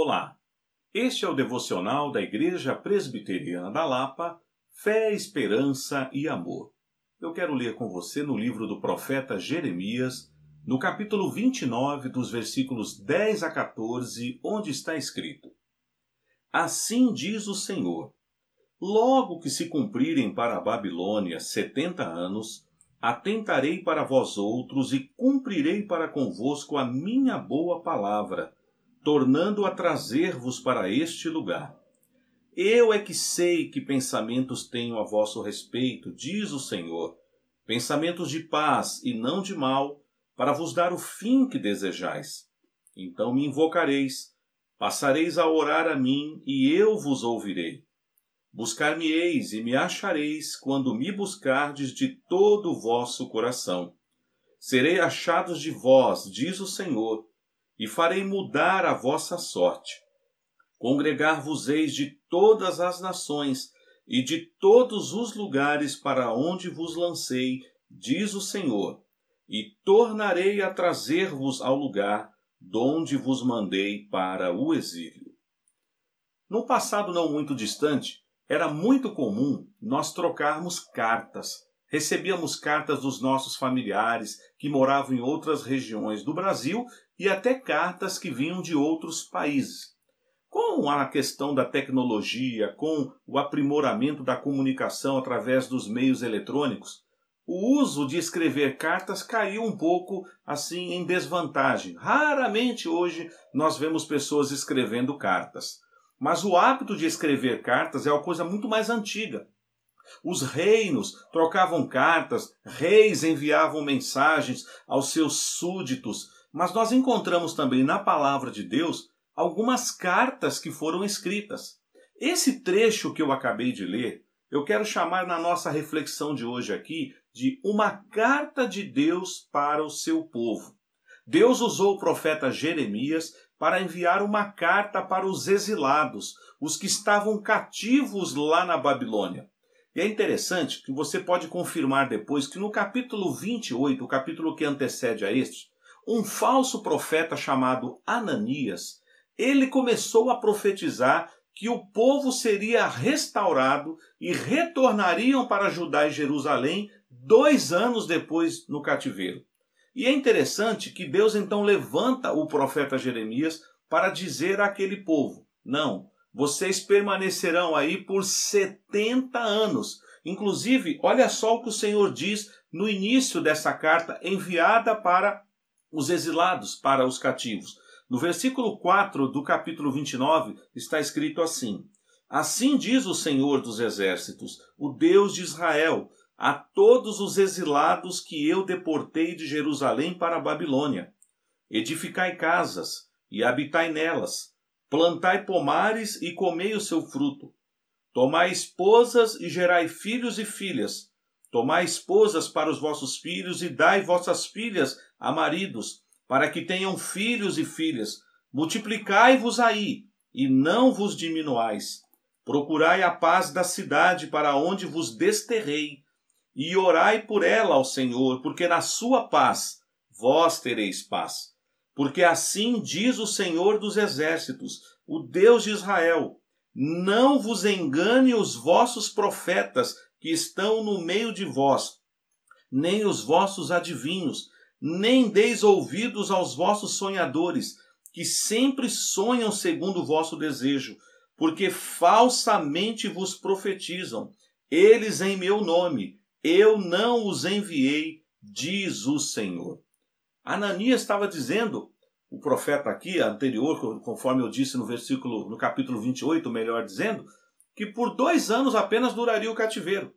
Olá, este é o devocional da Igreja Presbiteriana da Lapa, Fé, Esperança e Amor. Eu quero ler com você no livro do profeta Jeremias, no capítulo 29, dos versículos 10 a 14, onde está escrito: Assim diz o Senhor: Logo que se cumprirem para a Babilônia setenta anos, atentarei para vós outros e cumprirei para convosco a minha boa palavra tornando a trazer-vos para este lugar. Eu é que sei que pensamentos tenho a vosso respeito, diz o Senhor, pensamentos de paz e não de mal, para vos dar o fim que desejais. Então me invocareis, passareis a orar a mim, e eu vos ouvirei. Buscar-me-eis e me achareis quando me buscardes de todo o vosso coração. Serei achados de vós, diz o Senhor, e farei mudar a vossa sorte. Congregar-vos-eis de todas as nações e de todos os lugares para onde vos lancei, diz o Senhor, e tornarei a trazer-vos ao lugar donde vos mandei para o exílio. No passado não muito distante, era muito comum nós trocarmos cartas. Recebíamos cartas dos nossos familiares que moravam em outras regiões do Brasil e até cartas que vinham de outros países. Com a questão da tecnologia, com o aprimoramento da comunicação através dos meios eletrônicos, o uso de escrever cartas caiu um pouco assim em desvantagem. Raramente hoje nós vemos pessoas escrevendo cartas. Mas o hábito de escrever cartas é uma coisa muito mais antiga. Os reinos trocavam cartas, reis enviavam mensagens aos seus súditos, mas nós encontramos também na palavra de Deus algumas cartas que foram escritas. Esse trecho que eu acabei de ler, eu quero chamar na nossa reflexão de hoje aqui de uma carta de Deus para o seu povo. Deus usou o profeta Jeremias para enviar uma carta para os exilados, os que estavam cativos lá na Babilônia. E é interessante que você pode confirmar depois que no capítulo 28, o capítulo que antecede a este, um falso profeta chamado Ananias, ele começou a profetizar que o povo seria restaurado e retornariam para Judá e Jerusalém dois anos depois no cativeiro. E é interessante que Deus então levanta o profeta Jeremias para dizer àquele povo: não, vocês permanecerão aí por 70 anos. Inclusive, olha só o que o Senhor diz no início dessa carta enviada para os exilados para os cativos. No versículo 4 do capítulo 29 está escrito assim: Assim diz o Senhor dos Exércitos, o Deus de Israel, a todos os exilados que eu deportei de Jerusalém para a Babilônia: Edificai casas e habitai nelas, plantai pomares e comei o seu fruto. Tomai esposas e gerai filhos e filhas. Tomai esposas para os vossos filhos e dai vossas filhas a maridos, para que tenham filhos e filhas. Multiplicai-vos aí, e não vos diminuais. Procurai a paz da cidade para onde vos desterrei, e orai por ela ao Senhor, porque na sua paz vós tereis paz. Porque assim diz o Senhor dos Exércitos, o Deus de Israel: Não vos engane os vossos profetas que estão no meio de vós, nem os vossos adivinhos, nem deis ouvidos aos vossos sonhadores, que sempre sonham segundo o vosso desejo, porque falsamente vos profetizam. Eles em meu nome, eu não os enviei, diz o Senhor. Ananias estava dizendo, o profeta aqui, anterior, conforme eu disse no versículo, no capítulo 28, melhor dizendo, que por dois anos apenas duraria o cativeiro.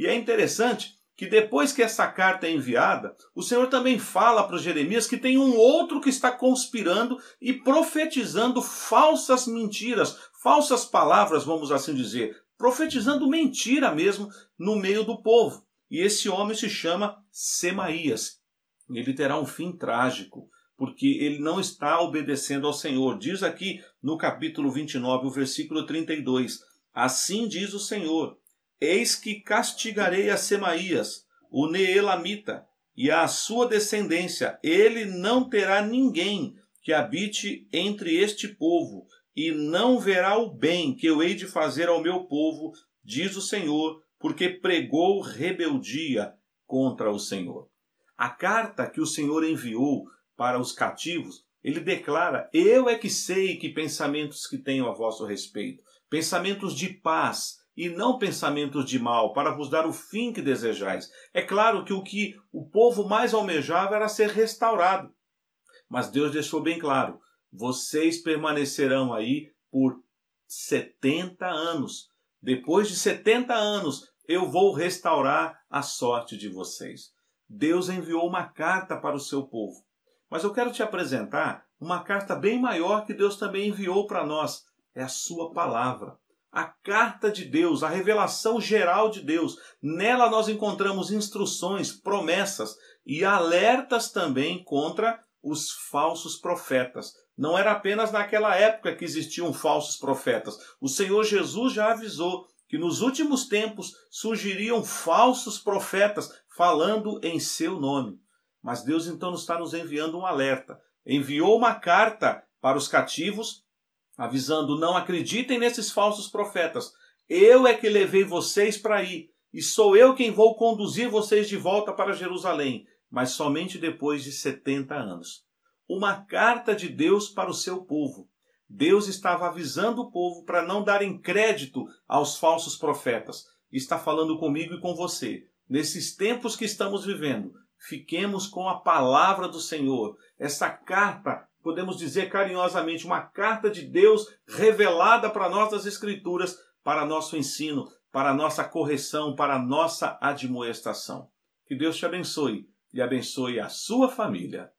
E é interessante que depois que essa carta é enviada, o Senhor também fala para Jeremias que tem um outro que está conspirando e profetizando falsas mentiras, falsas palavras, vamos assim dizer, profetizando mentira mesmo no meio do povo. E esse homem se chama Semaías. Ele terá um fim trágico, porque ele não está obedecendo ao Senhor. Diz aqui no capítulo 29, o versículo 32: Assim diz o Senhor Eis que castigarei a Semaías, o Neelamita, e a sua descendência. Ele não terá ninguém que habite entre este povo, e não verá o bem que eu hei de fazer ao meu povo, diz o Senhor, porque pregou rebeldia contra o Senhor. A carta que o Senhor enviou para os cativos, ele declara: Eu é que sei que pensamentos que tenho a vosso respeito, pensamentos de paz e não pensamentos de mal, para vos dar o fim que desejais. É claro que o que o povo mais almejava era ser restaurado. Mas Deus deixou bem claro: vocês permanecerão aí por 70 anos. Depois de 70 anos, eu vou restaurar a sorte de vocês. Deus enviou uma carta para o seu povo. Mas eu quero te apresentar uma carta bem maior que Deus também enviou para nós. É a sua palavra. A carta de Deus, a revelação geral de Deus. Nela nós encontramos instruções, promessas e alertas também contra os falsos profetas. Não era apenas naquela época que existiam falsos profetas. O Senhor Jesus já avisou que nos últimos tempos surgiriam falsos profetas falando em seu nome. Mas Deus então está nos enviando um alerta. Enviou uma carta para os cativos, avisando: não acreditem nesses falsos profetas. Eu é que levei vocês para aí, e sou eu quem vou conduzir vocês de volta para Jerusalém mas somente depois de 70 anos. Uma carta de Deus para o seu povo. Deus estava avisando o povo para não darem crédito aos falsos profetas. Está falando comigo e com você. Nesses tempos que estamos vivendo, fiquemos com a palavra do Senhor. Essa carta, podemos dizer carinhosamente, uma carta de Deus revelada para nós das Escrituras, para nosso ensino, para nossa correção, para nossa admoestação. Que Deus te abençoe e abençoe a sua família.